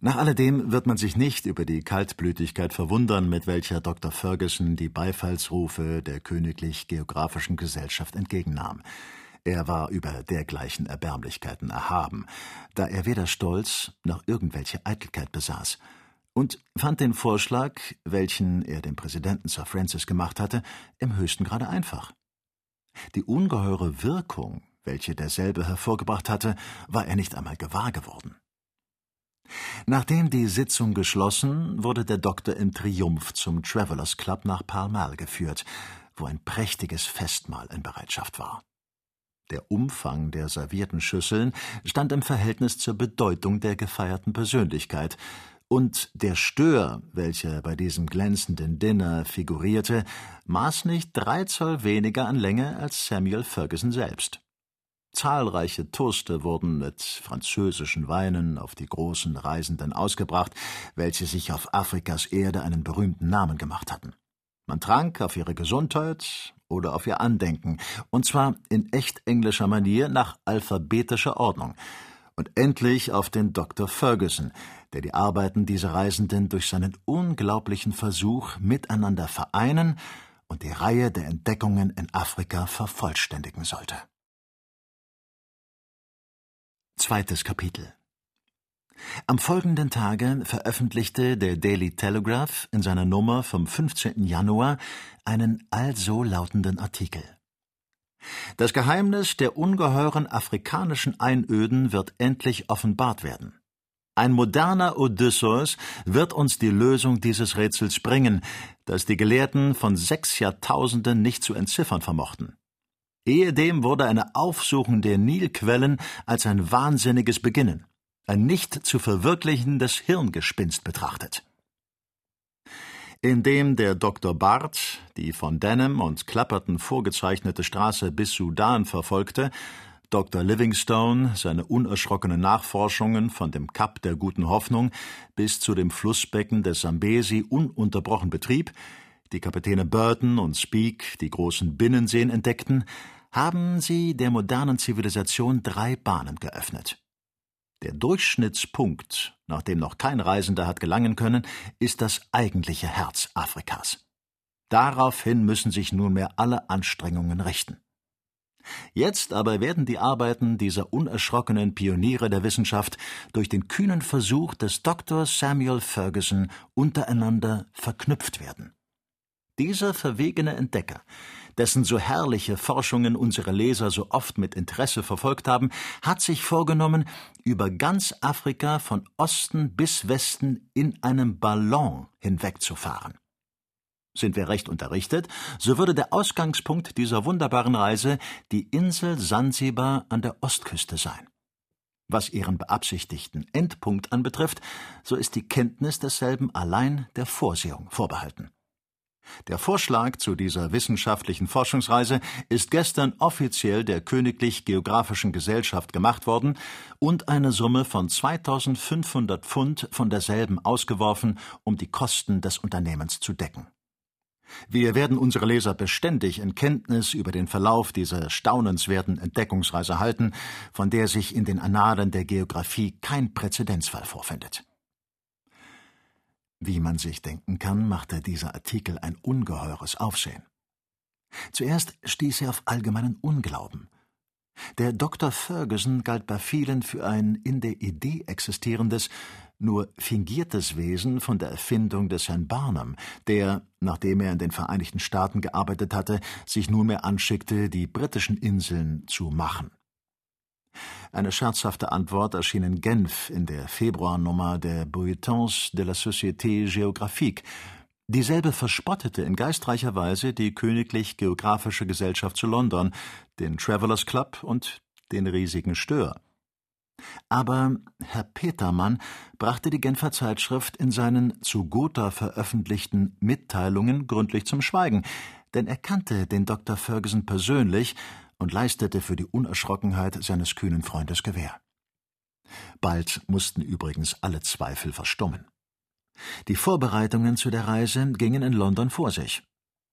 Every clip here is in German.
Nach alledem wird man sich nicht über die Kaltblütigkeit verwundern, mit welcher Dr. Ferguson die Beifallsrufe der Königlich Geographischen Gesellschaft entgegennahm. Er war über dergleichen Erbärmlichkeiten erhaben, da er weder Stolz noch irgendwelche Eitelkeit besaß, und fand den Vorschlag, welchen er dem Präsidenten Sir Francis gemacht hatte, im höchsten Grade einfach. Die ungeheure Wirkung, welche derselbe hervorgebracht hatte, war er nicht einmal gewahr geworden. Nachdem die Sitzung geschlossen, wurde der Doktor im Triumph zum Travellers Club nach Pall geführt, wo ein prächtiges Festmahl in Bereitschaft war. Der Umfang der servierten Schüsseln stand im Verhältnis zur Bedeutung der gefeierten Persönlichkeit, und der Stör, welcher bei diesem glänzenden Dinner figurierte, maß nicht drei Zoll weniger an Länge als Samuel Ferguson selbst. Zahlreiche Toaste wurden mit französischen Weinen auf die großen Reisenden ausgebracht, welche sich auf Afrikas Erde einen berühmten Namen gemacht hatten. Man trank auf ihre Gesundheit oder auf ihr Andenken, und zwar in echt englischer Manier nach alphabetischer Ordnung, und endlich auf den Dr. Ferguson, der die Arbeiten dieser Reisenden durch seinen unglaublichen Versuch miteinander vereinen und die Reihe der Entdeckungen in Afrika vervollständigen sollte. Zweites Kapitel Am folgenden Tage veröffentlichte der Daily Telegraph in seiner Nummer vom 15. Januar einen also lautenden Artikel. Das Geheimnis der ungeheuren afrikanischen Einöden wird endlich offenbart werden. Ein moderner Odysseus wird uns die Lösung dieses Rätsels bringen, das die Gelehrten von sechs Jahrtausenden nicht zu entziffern vermochten. Ehedem wurde eine Aufsuchung der Nilquellen als ein wahnsinniges Beginnen, ein nicht zu verwirklichendes Hirngespinst betrachtet. Indem der Dr. Barth die von Denham und Clapperton vorgezeichnete Straße bis Sudan verfolgte, Dr. Livingstone seine unerschrockenen Nachforschungen von dem Kap der Guten Hoffnung bis zu dem Flussbecken des Sambesi ununterbrochen betrieb, die Kapitäne Burton und Speake die großen Binnenseen entdeckten, haben sie der modernen Zivilisation drei Bahnen geöffnet. Der Durchschnittspunkt, nach dem noch kein Reisender hat gelangen können, ist das eigentliche Herz Afrikas. Daraufhin müssen sich nunmehr alle Anstrengungen richten. Jetzt aber werden die Arbeiten dieser unerschrockenen Pioniere der Wissenschaft durch den kühnen Versuch des Dr. Samuel Ferguson untereinander verknüpft werden. Dieser verwegene Entdecker, dessen so herrliche Forschungen unsere Leser so oft mit Interesse verfolgt haben, hat sich vorgenommen, über ganz Afrika von Osten bis Westen in einem Ballon hinwegzufahren. Sind wir recht unterrichtet, so würde der Ausgangspunkt dieser wunderbaren Reise die Insel Sansibar an der Ostküste sein. Was ihren beabsichtigten Endpunkt anbetrifft, so ist die Kenntnis desselben allein der Vorsehung vorbehalten. Der Vorschlag zu dieser wissenschaftlichen Forschungsreise ist gestern offiziell der Königlich Geographischen Gesellschaft gemacht worden und eine Summe von 2500 Pfund von derselben ausgeworfen, um die Kosten des Unternehmens zu decken. Wir werden unsere Leser beständig in Kenntnis über den Verlauf dieser staunenswerten Entdeckungsreise halten, von der sich in den Annalen der Geographie kein Präzedenzfall vorfindet. Wie man sich denken kann, machte dieser Artikel ein ungeheures Aufsehen. Zuerst stieß er auf allgemeinen Unglauben. Der Dr. Ferguson galt bei vielen für ein in der Idee existierendes, nur fingiertes Wesen von der Erfindung des Herrn Barnum, der, nachdem er in den Vereinigten Staaten gearbeitet hatte, sich nunmehr anschickte, die britischen Inseln zu machen. Eine scherzhafte Antwort erschien in Genf in der Februarnummer der Bulletins de la Société Géographique. Dieselbe verspottete in geistreicher Weise die Königlich Geographische Gesellschaft zu London, den Travellers Club und den riesigen Stör. Aber Herr Petermann brachte die Genfer Zeitschrift in seinen zu Gotha veröffentlichten Mitteilungen gründlich zum Schweigen, denn er kannte den Dr. Ferguson persönlich und leistete für die Unerschrockenheit seines kühnen Freundes Gewähr. Bald mussten übrigens alle Zweifel verstummen. Die Vorbereitungen zu der Reise gingen in London vor sich.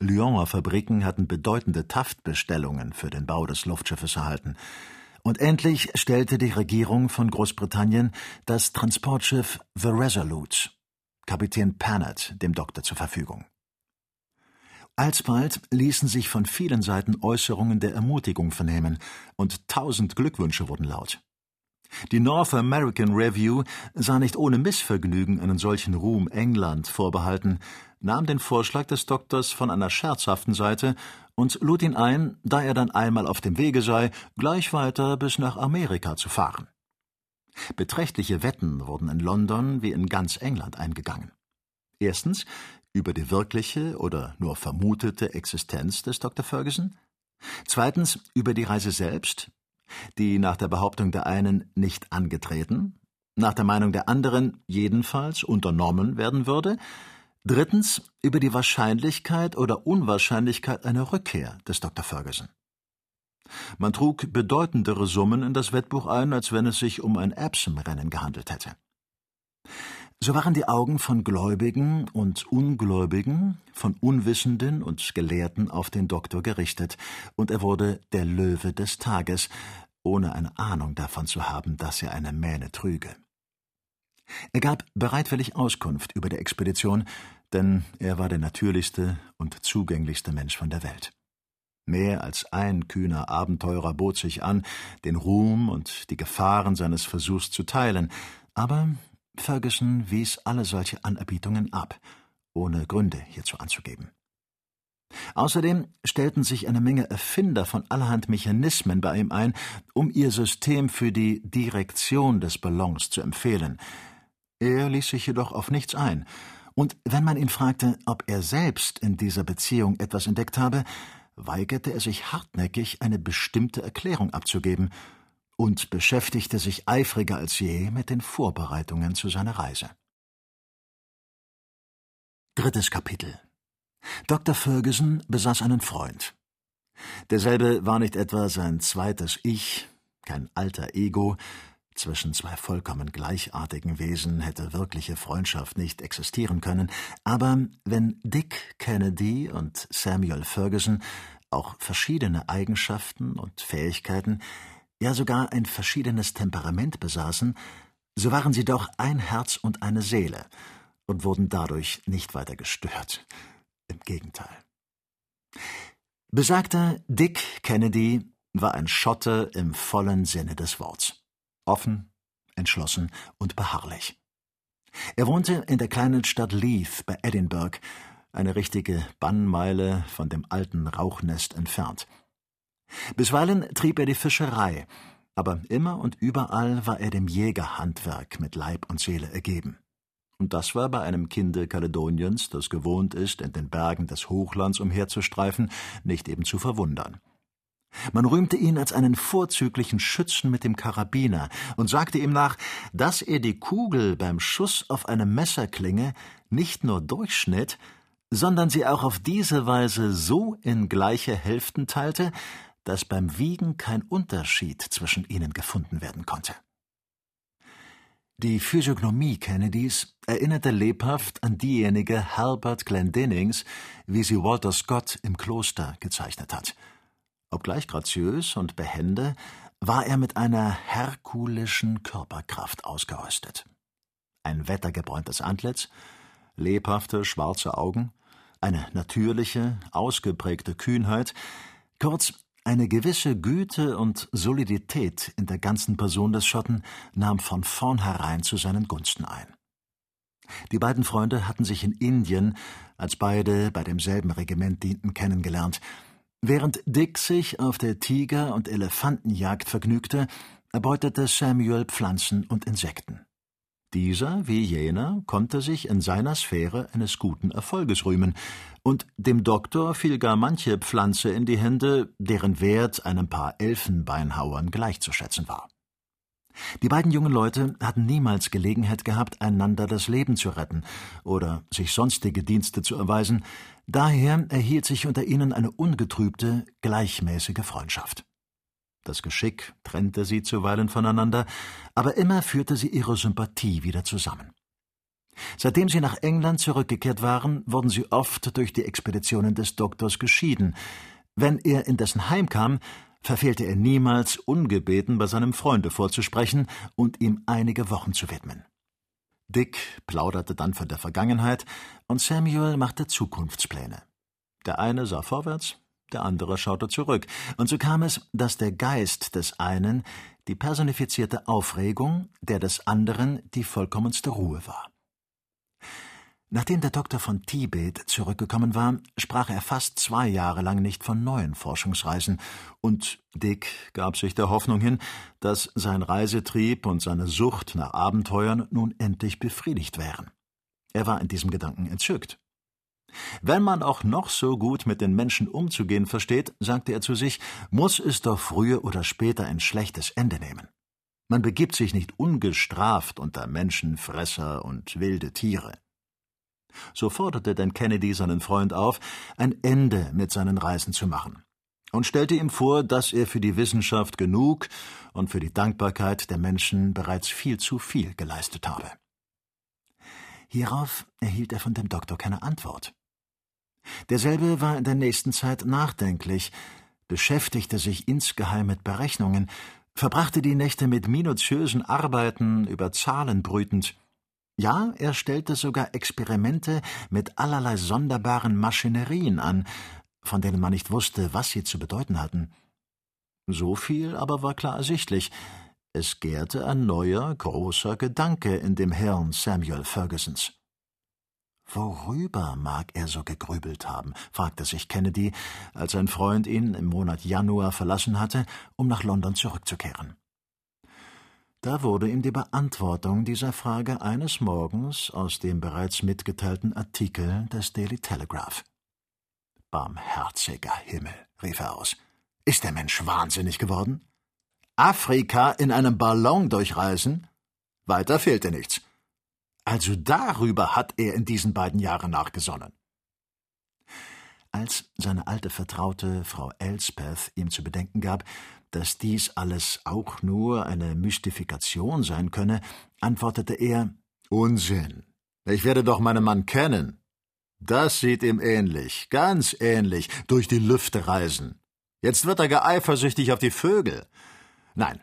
Lyoner Fabriken hatten bedeutende Taftbestellungen für den Bau des Luftschiffes erhalten, Und endlich stellte die Regierung von Großbritannien das Transportschiff The Resolute, Kapitän Pannett, dem Doktor zur Verfügung. Alsbald ließen sich von vielen Seiten Äußerungen der Ermutigung vernehmen, und tausend Glückwünsche wurden laut. Die North American Review sah nicht ohne Missvergnügen einen solchen Ruhm England vorbehalten, nahm den Vorschlag des Doktors von einer scherzhaften Seite und lud ihn ein, da er dann einmal auf dem Wege sei, gleich weiter bis nach Amerika zu fahren. Beträchtliche Wetten wurden in London wie in ganz England eingegangen. Erstens über die wirkliche oder nur vermutete Existenz des Dr. Ferguson, zweitens über die Reise selbst, die nach der Behauptung der einen nicht angetreten, nach der Meinung der anderen jedenfalls unternommen werden würde, drittens über die Wahrscheinlichkeit oder Unwahrscheinlichkeit einer Rückkehr des Dr. Ferguson. Man trug bedeutendere Summen in das Wettbuch ein, als wenn es sich um ein Epsom-Rennen gehandelt hätte. So waren die Augen von Gläubigen und Ungläubigen, von Unwissenden und Gelehrten auf den Doktor gerichtet, und er wurde der Löwe des Tages, ohne eine Ahnung davon zu haben, dass er eine Mähne trüge. Er gab bereitwillig Auskunft über die Expedition, denn er war der natürlichste und zugänglichste Mensch von der Welt. Mehr als ein kühner Abenteurer bot sich an, den Ruhm und die Gefahren seines Versuchs zu teilen, aber Ferguson wies alle solche Anerbietungen ab, ohne Gründe hierzu anzugeben. Außerdem stellten sich eine Menge Erfinder von allerhand Mechanismen bei ihm ein, um ihr System für die Direktion des Ballons zu empfehlen. Er ließ sich jedoch auf nichts ein, und wenn man ihn fragte, ob er selbst in dieser Beziehung etwas entdeckt habe, weigerte er sich hartnäckig, eine bestimmte Erklärung abzugeben und beschäftigte sich eifriger als je mit den Vorbereitungen zu seiner Reise. Drittes Kapitel Dr. Ferguson besaß einen Freund. Derselbe war nicht etwa sein zweites Ich, kein alter Ego, zwischen zwei vollkommen gleichartigen Wesen hätte wirkliche Freundschaft nicht existieren können, aber wenn Dick Kennedy und Samuel Ferguson auch verschiedene Eigenschaften und Fähigkeiten, ja sogar ein verschiedenes Temperament besaßen, so waren sie doch ein Herz und eine Seele und wurden dadurch nicht weiter gestört. Im Gegenteil. Besagter Dick Kennedy war ein Schotte im vollen Sinne des Worts. Offen, entschlossen und beharrlich. Er wohnte in der kleinen Stadt Leith bei Edinburgh, eine richtige Bannmeile von dem alten Rauchnest entfernt. Bisweilen trieb er die Fischerei, aber immer und überall war er dem Jägerhandwerk mit Leib und Seele ergeben. Und das war bei einem Kinde Kaledoniens, das gewohnt ist, in den Bergen des Hochlands umherzustreifen, nicht eben zu verwundern. Man rühmte ihn als einen vorzüglichen Schützen mit dem Karabiner und sagte ihm nach, dass er die Kugel beim Schuss auf eine Messerklinge nicht nur durchschnitt, sondern sie auch auf diese Weise so in gleiche Hälften teilte, dass beim Wiegen kein Unterschied zwischen ihnen gefunden werden konnte. Die Physiognomie Kennedys erinnerte lebhaft an diejenige Herbert Glendinnings, wie sie Walter Scott im Kloster gezeichnet hat. Obgleich graziös und behende, war er mit einer herkulischen Körperkraft ausgerüstet. Ein wettergebräuntes Antlitz, lebhafte schwarze Augen, eine natürliche, ausgeprägte Kühnheit, kurz eine gewisse Güte und Solidität in der ganzen Person des Schotten nahm von vornherein zu seinen Gunsten ein. Die beiden Freunde hatten sich in Indien, als beide bei demselben Regiment dienten, kennengelernt. Während Dick sich auf der Tiger- und Elefantenjagd vergnügte, erbeutete Samuel Pflanzen und Insekten. Dieser wie jener konnte sich in seiner Sphäre eines guten Erfolges rühmen, und dem Doktor fiel gar manche Pflanze in die Hände, deren Wert einem paar Elfenbeinhauern gleichzuschätzen war. Die beiden jungen Leute hatten niemals Gelegenheit gehabt, einander das Leben zu retten oder sich sonstige Dienste zu erweisen, daher erhielt sich unter ihnen eine ungetrübte, gleichmäßige Freundschaft. Das Geschick trennte sie zuweilen voneinander, aber immer führte sie ihre Sympathie wieder zusammen. Seitdem sie nach England zurückgekehrt waren, wurden sie oft durch die Expeditionen des Doktors geschieden. Wenn er indessen heimkam, verfehlte er niemals, ungebeten bei seinem Freunde vorzusprechen und ihm einige Wochen zu widmen. Dick plauderte dann von der Vergangenheit und Samuel machte Zukunftspläne. Der eine sah vorwärts, der andere schaute zurück, und so kam es, dass der Geist des einen die personifizierte Aufregung, der des anderen die vollkommenste Ruhe war. Nachdem der Doktor von Tibet zurückgekommen war, sprach er fast zwei Jahre lang nicht von neuen Forschungsreisen, und Dick gab sich der Hoffnung hin, dass sein Reisetrieb und seine Sucht nach Abenteuern nun endlich befriedigt wären. Er war in diesem Gedanken entzückt. Wenn man auch noch so gut mit den Menschen umzugehen versteht, sagte er zu sich, muss es doch früher oder später ein schlechtes Ende nehmen. Man begibt sich nicht ungestraft unter Menschenfresser und wilde Tiere. So forderte denn Kennedy seinen Freund auf, ein Ende mit seinen Reisen zu machen und stellte ihm vor, dass er für die Wissenschaft genug und für die Dankbarkeit der Menschen bereits viel zu viel geleistet habe. Hierauf erhielt er von dem Doktor keine Antwort. Derselbe war in der nächsten Zeit nachdenklich, beschäftigte sich insgeheim mit Berechnungen, verbrachte die Nächte mit minutiösen Arbeiten über Zahlen brütend. Ja, er stellte sogar Experimente mit allerlei sonderbaren Maschinerien an, von denen man nicht wusste, was sie zu bedeuten hatten. So viel aber war klar ersichtlich. Es gärte ein neuer, großer Gedanke in dem Hirn Samuel Fergusons. Worüber mag er so gegrübelt haben? fragte sich Kennedy, als sein Freund ihn im Monat Januar verlassen hatte, um nach London zurückzukehren. Da wurde ihm die Beantwortung dieser Frage eines Morgens aus dem bereits mitgeteilten Artikel des Daily Telegraph. Barmherziger Himmel, rief er aus. Ist der Mensch wahnsinnig geworden? Afrika in einem Ballon durchreisen? Weiter fehlte nichts. Also darüber hat er in diesen beiden Jahren nachgesonnen. Als seine alte Vertraute Frau Elspeth ihm zu bedenken gab, dass dies alles auch nur eine Mystifikation sein könne, antwortete er Unsinn. Ich werde doch meinen Mann kennen. Das sieht ihm ähnlich, ganz ähnlich, durch die Lüfte reisen. Jetzt wird er gar eifersüchtig auf die Vögel. Nein,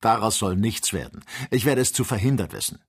daraus soll nichts werden. Ich werde es zu verhindert wissen.